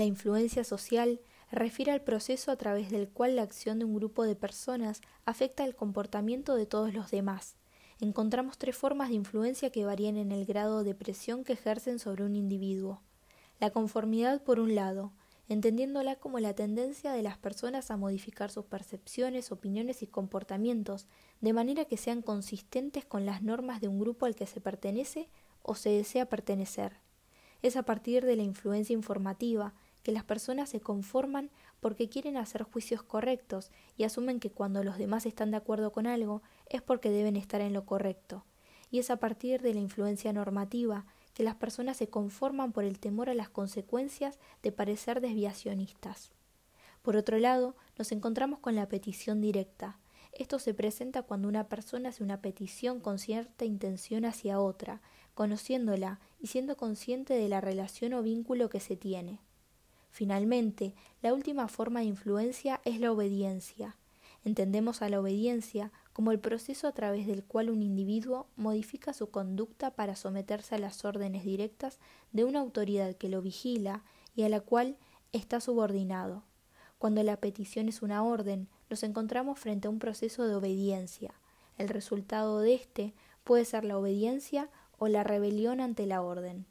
La influencia social refiere al proceso a través del cual la acción de un grupo de personas afecta el comportamiento de todos los demás. Encontramos tres formas de influencia que varían en el grado de presión que ejercen sobre un individuo. La conformidad por un lado, entendiéndola como la tendencia de las personas a modificar sus percepciones, opiniones y comportamientos, de manera que sean consistentes con las normas de un grupo al que se pertenece o se desea pertenecer. Es a partir de la influencia informativa que las personas se conforman porque quieren hacer juicios correctos y asumen que cuando los demás están de acuerdo con algo es porque deben estar en lo correcto. Y es a partir de la influencia normativa que las personas se conforman por el temor a las consecuencias de parecer desviacionistas. Por otro lado, nos encontramos con la petición directa. Esto se presenta cuando una persona hace una petición con cierta intención hacia otra, conociéndola y siendo consciente de la relación o vínculo que se tiene. Finalmente, la última forma de influencia es la obediencia. Entendemos a la obediencia como el proceso a través del cual un individuo modifica su conducta para someterse a las órdenes directas de una autoridad que lo vigila y a la cual está subordinado. Cuando la petición es una orden, nos encontramos frente a un proceso de obediencia. El resultado de éste puede ser la obediencia o la rebelión ante la orden.